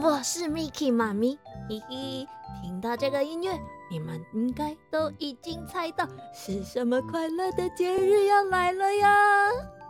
我是 Miki 妈咪。嘿嘿，听到这个音乐，你们应该都已经猜到是什么快乐的节日要来了呀？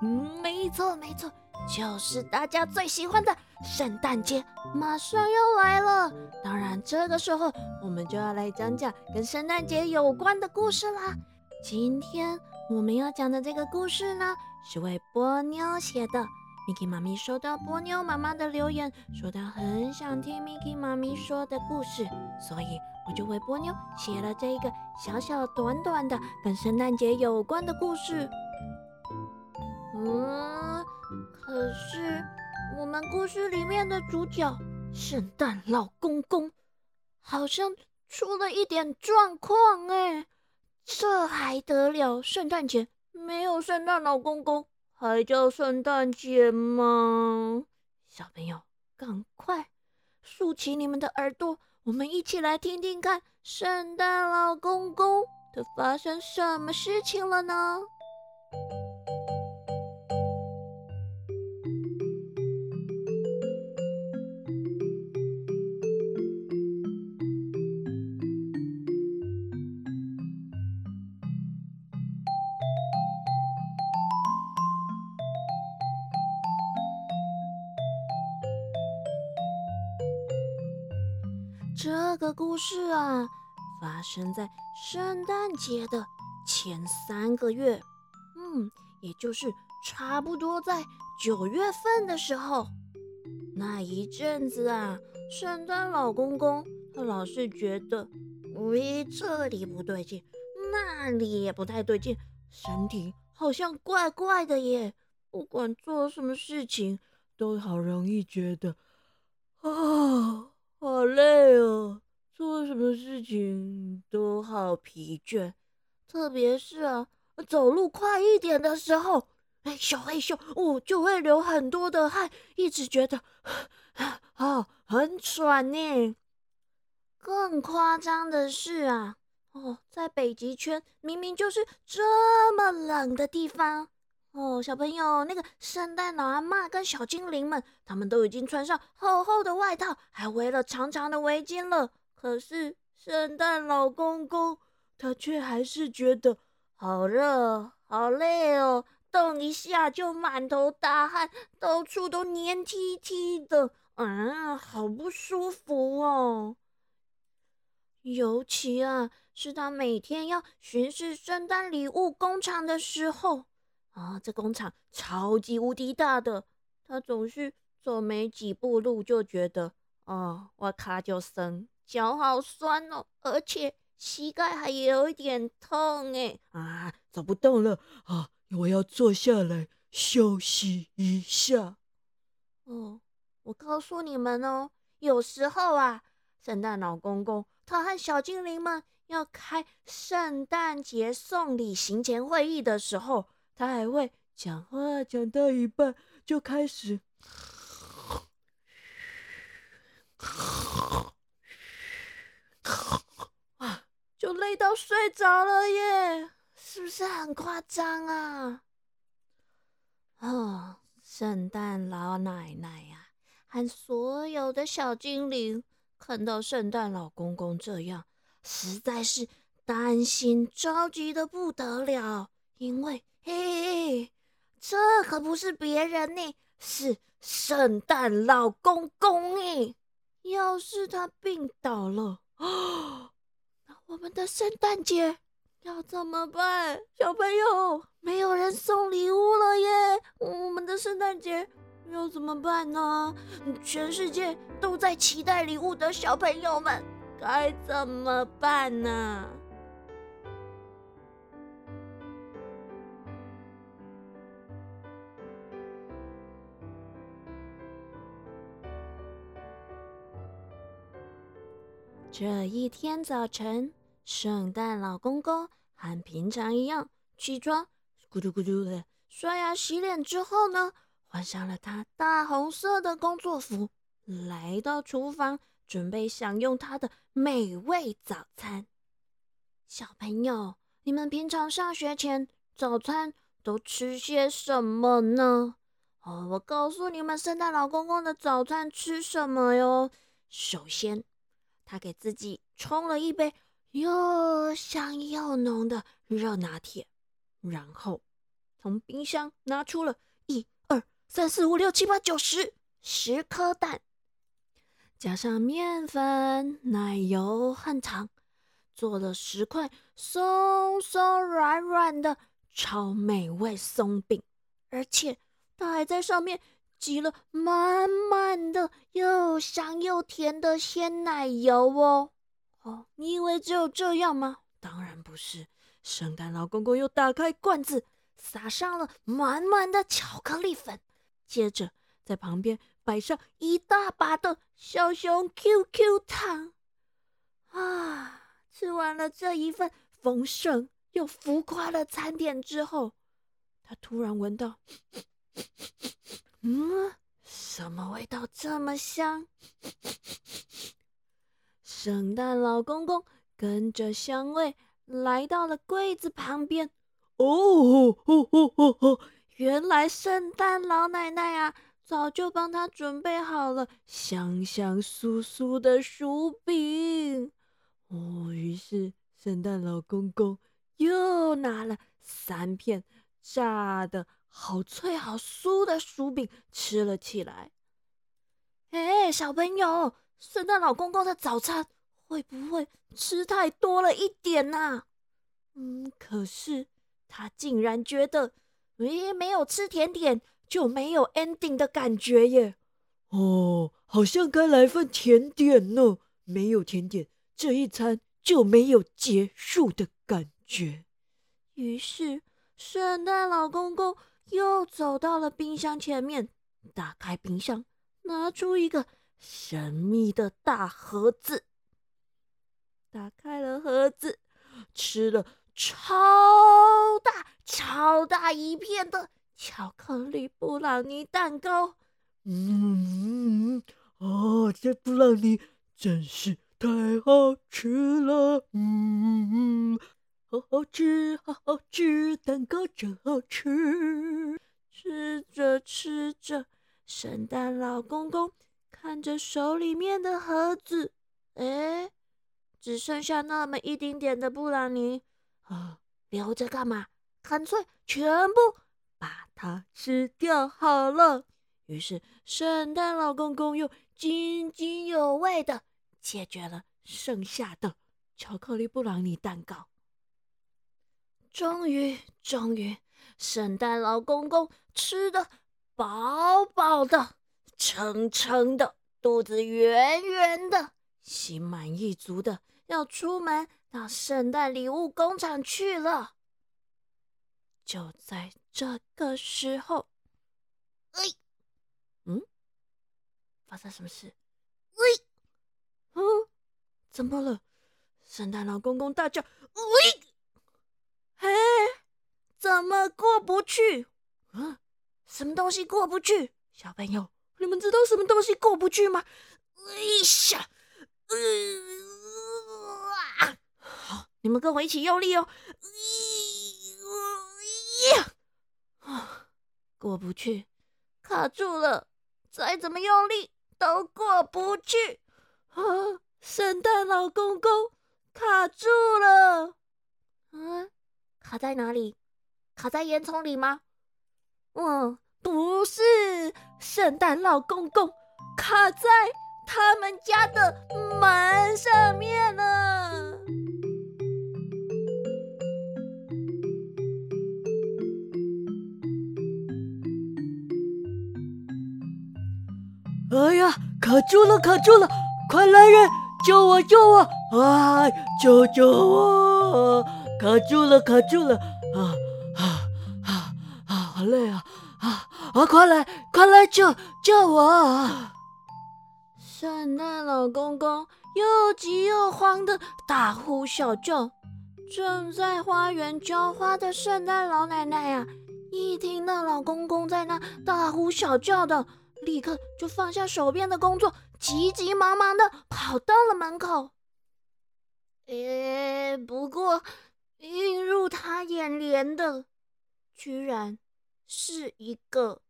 嗯，没错没错，就是大家最喜欢的圣诞节，马上要来了。当然，这个时候我们就要来讲讲跟圣诞节有关的故事啦。今天我们要讲的这个故事呢，是为波妞写的。Miki 妈咪收到波妞妈妈的留言，说她很想听 Miki 妈咪说的故事，所以我就为波妞写了这一个小小短短的跟圣诞节有关的故事。嗯，可是我们故事里面的主角圣诞老公公好像出了一点状况哎，这还得了？圣诞节没有圣诞老公公？还叫圣诞节吗？小朋友，赶快竖起你们的耳朵，我们一起来听听看，圣诞老公公他发生什么事情了呢？这个故事啊，发生在圣诞节的前三个月，嗯，也就是差不多在九月份的时候。那一阵子啊，圣诞老公公他老是觉得，喂，这里不对劲，那里也不太对劲，身体好像怪怪的耶。不管做什么事情，都好容易觉得，啊。好累哦，做什么事情都好疲倦，特别是啊，走路快一点的时候，哎咻哎咻，我就会流很多的汗，一直觉得啊 很喘呢。更夸张的是啊，哦，在北极圈明明就是这么冷的地方。哦，小朋友，那个圣诞老阿妈跟小精灵们，他们都已经穿上厚厚的外套，还围了长长的围巾了。可是圣诞老公公他却还是觉得好热、好累哦，动一下就满头大汗，到处都黏踢踢的，嗯，好不舒服哦。尤其啊，是他每天要巡视圣诞礼物工厂的时候。啊，这工厂超级无敌大的，他总是走没几步路就觉得，哦，我卡就生，脚好酸哦，而且膝盖还有一点痛哎，啊，走不动了啊，我要坐下来休息一下。哦，我告诉你们哦，有时候啊，圣诞老公公他和小精灵们要开圣诞节送礼行前会议的时候。他还会讲话，讲到一半就开始，啊，就累到睡着了耶，是不是很夸张啊？啊，圣诞老奶奶呀，和所有的小精灵看到圣诞老公公这样，实在是担心着急的不得了，因为。这可不是别人呢，是圣诞老公公哎！要是他病倒了，那我们的圣诞节要怎么办？小朋友，没有人送礼物了耶！我们的圣诞节要怎么办呢？全世界都在期待礼物的小朋友们该怎么办呢？这一天早晨，圣诞老公公和平常一样起床，咕嘟咕嘟的刷牙洗脸之后呢，换上了他大红色的工作服，来到厨房准备享用他的美味早餐。小朋友，你们平常上学前早餐都吃些什么呢？哦，我告诉你们，圣诞老公公的早餐吃什么哟？首先，他给自己冲了一杯又香又浓的热拿铁，然后从冰箱拿出了一二三四五六七八九十十颗蛋，加上面粉、奶油和糖，做了十块松松软软的超美味松饼，而且。他还在上面挤了满满的又香又甜的鲜奶油哦！哦，你以为只有这样吗？当然不是。圣诞老公公又打开罐子，撒上了满满的巧克力粉，接着在旁边摆上一大把的小熊 QQ 糖。啊！吃完了这一份丰盛又浮夸的餐点之后，他突然闻到。嗯，什么味道这么香？圣诞老公公跟着香味来到了柜子旁边。哦哦哦哦哦！原来圣诞老奶奶啊，早就帮他准备好了香香酥酥的薯饼。哦，于是圣诞老公公又拿了三片炸的。好脆好酥的薯饼吃了起来。哎，小朋友，圣诞老公公的早餐会不会吃太多了一点呢？嗯，可是他竟然觉得，咦，没有吃甜点就没有 ending 的感觉耶。哦，好像该来份甜点呢。没有甜点，这一餐就没有结束的感觉。于是，圣诞老公公。又走到了冰箱前面，打开冰箱，拿出一个神秘的大盒子。打开了盒子，吃了超大、超大一片的巧克力布朗尼蛋糕。嗯，啊，这布朗尼真是太好吃了。嗯。好好吃，好好吃，蛋糕真好吃。吃着吃着，圣诞老公公看着手里面的盒子，哎，只剩下那么一丁点的布朗尼啊，留着干嘛？干脆全部把它吃掉好了。于是，圣诞老公公又津津有味的解决了剩下的巧克力布朗尼蛋糕。终于，终于，圣诞老公公吃的饱饱的、撑撑的，肚子圆圆的，心满意足的，要出门到圣诞礼物工厂去了。就在这个时候，哎，嗯，发生什么事？喂，嗯，怎么了？圣诞老公公大叫：“喂！”怎么过不去？啊，什么东西过不去？小朋友，你们知道什么东西过不去吗？哎呀，呃，好，你们跟我一起用力哦！过不去，卡住了，再怎么用力都过不去。啊，圣诞老公公卡住了。嗯。卡在哪里？卡在烟囱里吗？嗯，不是，圣诞老公公卡在他们家的门上面呢。哎呀，卡住了，卡住了！快来人，救我，救我！哎，救救我！卡住了，卡住了！啊！好累啊！啊啊！快来，快来救救我！圣诞老公公又急又慌的大呼小叫。正在花园浇花的圣诞老奶奶呀，一听到老公公在那大呼小叫的，立刻就放下手边的工作，急急忙忙的跑到了门口。诶，不过。映入他眼帘的，居然是一个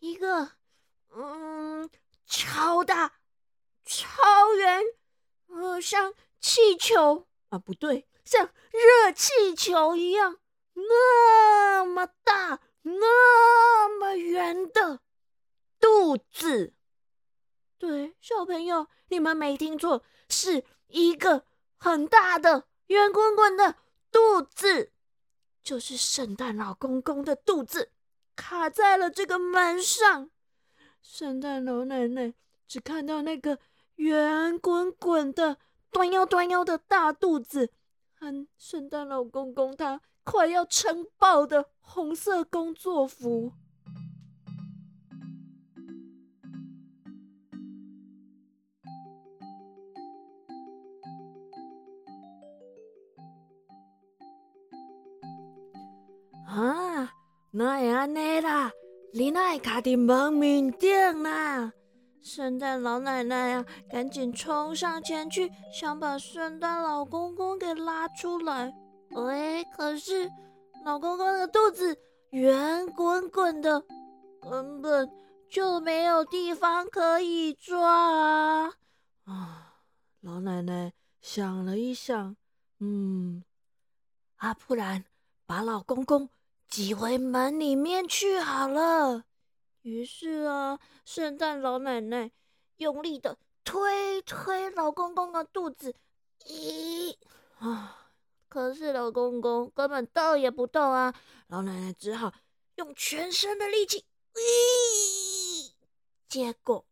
一个嗯超大、超圆，呃像气球啊，不对，像热气球一样那么大、那么圆的肚子。对，小朋友，你们没听错，是一个很大的、圆滚滚的肚子，就是圣诞老公公的肚子，卡在了这个门上。圣诞老奶奶只看到那个圆滚滚的、端腰端腰的大肚子，和圣诞老公公他快要撑爆的红色工作服。啊，那会安尼啦？你那会卡伫门面顶啦？圣诞老奶奶啊，赶紧冲上前去，想把圣诞老公公给拉出来。喂，可是老公公的肚子圆滚滚的，根本就没有地方可以抓！啊，老奶奶想了一想，嗯，啊，不然把老公公。挤回门里面去好了。于是啊，圣诞老奶奶用力的推推老公公的肚子，咦啊！可是老公公根本动也不动啊。老奶奶只好用全身的力气，咦！结果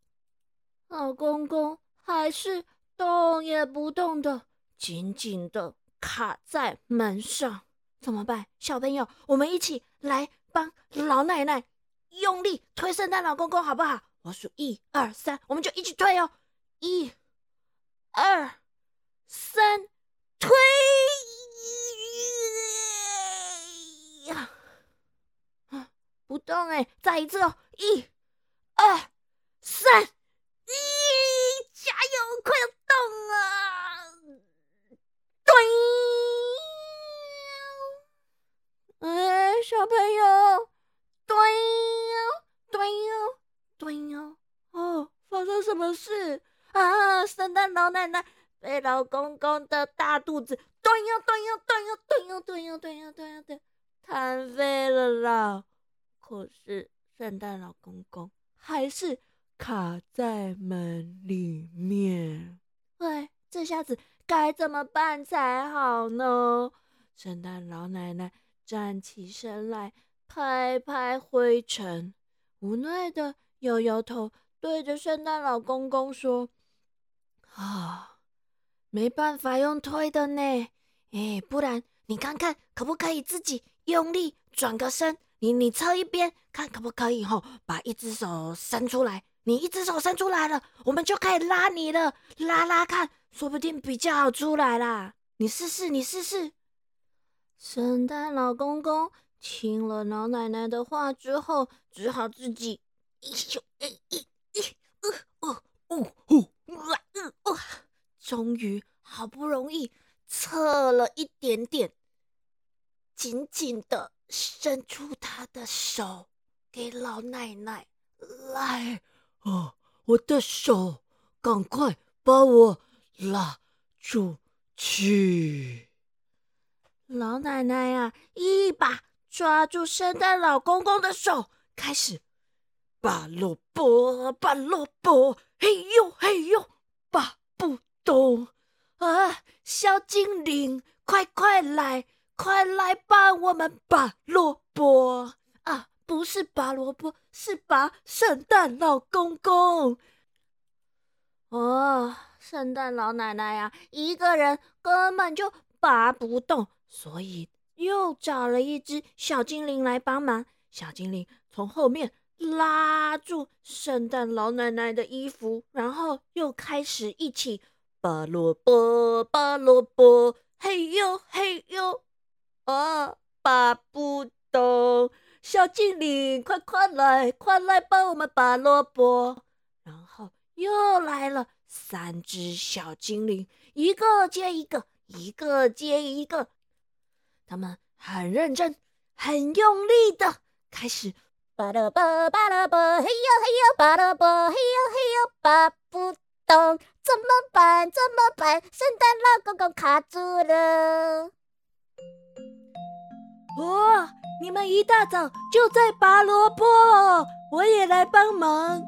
老公公还是动也不动的，紧紧的卡在门上。怎么办，小朋友？我们一起来帮老奶奶用力推圣诞老公公，好不好？我数一二三，我们就一起推哦！一、二、三，推呀！不动哎！再一次哦！一、二、三，咦，加油，快要动了！推。哎，小朋友，对哟，对哟，对哟！哦，发生什么事啊？圣诞老奶奶被老公公的大肚子对哟，对哟，对哟，对哟，对哟，对哟，对哟，对，瘫废了啦！可是圣诞老公公还是卡在门里面。喂，这下子该怎么办才好呢？圣诞老奶奶。站起身来，拍拍灰尘，无奈的摇摇头，对着圣诞老公公说：“啊，没办法用推的呢。哎，不然你看看可不可以自己用力转个身？你你侧一边看可不可以？吼，把一只手伸出来，你一只手伸出来了，我们就可以拉你了。拉拉看，说不定比较好出来啦。你试试，你试试。”圣诞老公公听了老奶奶的话之后，只好自己一咻一一一呃哦哦哦哇呃哇，终于好不容易侧了一点点，紧紧的伸出他的手给老奶奶来哦，我的手，赶快把我拉出去。老奶奶呀，一把抓住圣诞老公公的手，开始拔萝卜，拔萝卜，嘿呦嘿呦，拔不动啊！小精灵，快快来，快来帮我们拔萝卜啊！不是拔萝卜，是拔圣诞老公公。哦，圣诞老奶奶呀，一个人根本就拔不动。所以又找了一只小精灵来帮忙。小精灵从后面拉住圣诞老奶奶的衣服，然后又开始一起拔萝卜，拔萝卜，嘿呦嘿呦，啊，拔不动！小精灵，快快来，快来帮我们拔萝卜！然后又来了三只小精灵，一个接一个，一个接一个。他们很认真、很用力的开始拔了拔，拔了拔，嘿呦嘿呦，拔了拔，嘿呦嘿呦，拔不动，怎么办？怎么办？圣诞老公公卡住了！哇，你们一大早就在拔萝卜，我也来帮忙。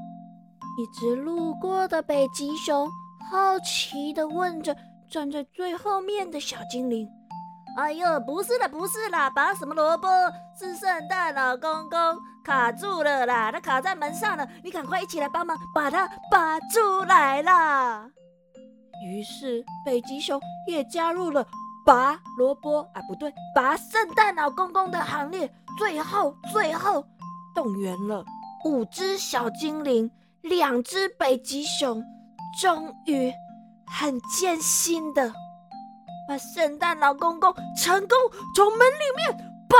一只路过的北极熊好奇的问着站在最后面的小精灵。哎呦，不是啦，不是啦，拔什么萝卜？是圣诞老公公卡住了啦，他卡在门上了，你赶快一起来帮忙把它拔出来啦！于是北极熊也加入了拔萝卜啊，不对，拔圣诞老公公的行列。最后，最后动员了五只小精灵，两只北极熊，终于很艰辛的。把圣诞老公公成功从门里面拔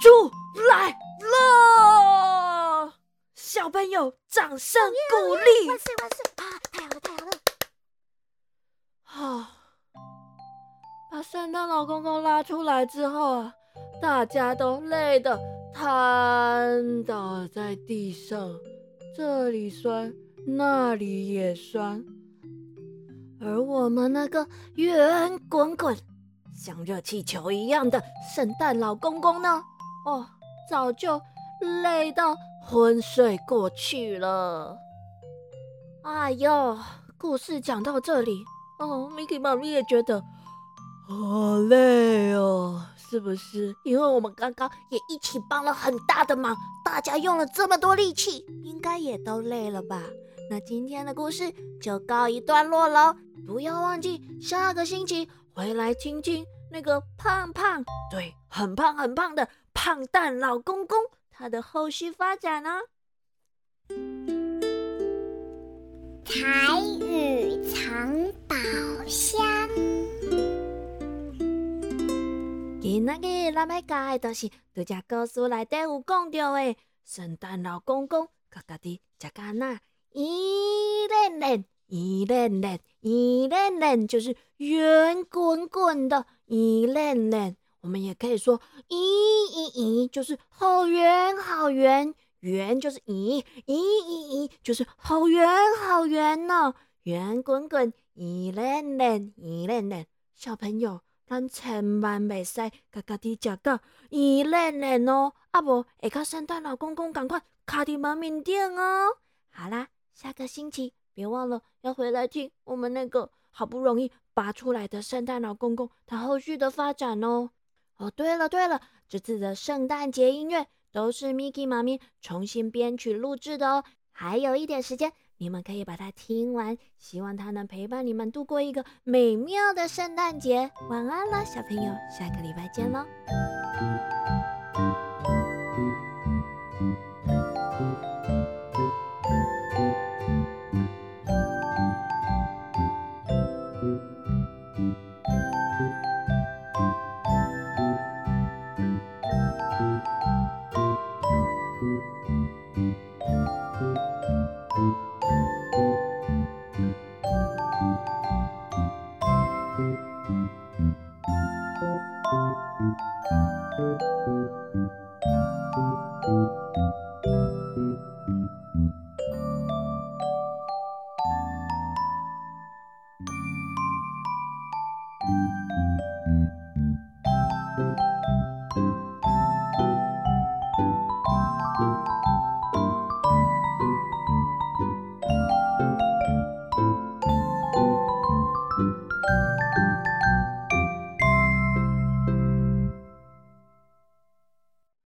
出来了，小朋友掌声鼓励！万岁万岁啊！太好了太好了！啊，把圣诞老公公拉出来之后啊，大家都累得瘫倒在地上，这里酸，那里也酸。而我们那个圆滚滚、像热气球一样的圣诞老公公呢？哦，早就累到昏睡过去了。哎呦，故事讲到这里，哦，Mickey 妈咪也觉得好累哦，是不是？因为我们刚刚也一起帮了很大的忙，大家用了这么多力气，应该也都累了吧？那今天的故事就告一段落喽。不要忘记下个星期回来听听那个胖胖，对，很胖很胖的胖蛋老公公他的后续发展呢。台语藏宝箱。今仔日咱要教的都是拄只故事内底有讲到的圣诞老公公，家家己食干那一练练。一链链，一链链就是圆滚滚的，一链链。我们也可以说一一一，就是好圆好圆，圆就是一一一一，就是好圆好圆呢。圆滚滚，一链链，一链链。小朋友，咱千万袂使家家己食到一链链哦，啊无会甲圣诞老公公赶快卡伫门面顶哦。好啦，下个星期。别忘了要回来听我们那个好不容易拔出来的圣诞老公公他后续的发展哦。哦，对了对了，这次的圣诞节音乐都是 Miki 妈咪重新编曲录制的哦。还有一点时间，你们可以把它听完，希望它能陪伴你们度过一个美妙的圣诞节。晚安了，小朋友，下个礼拜见喽。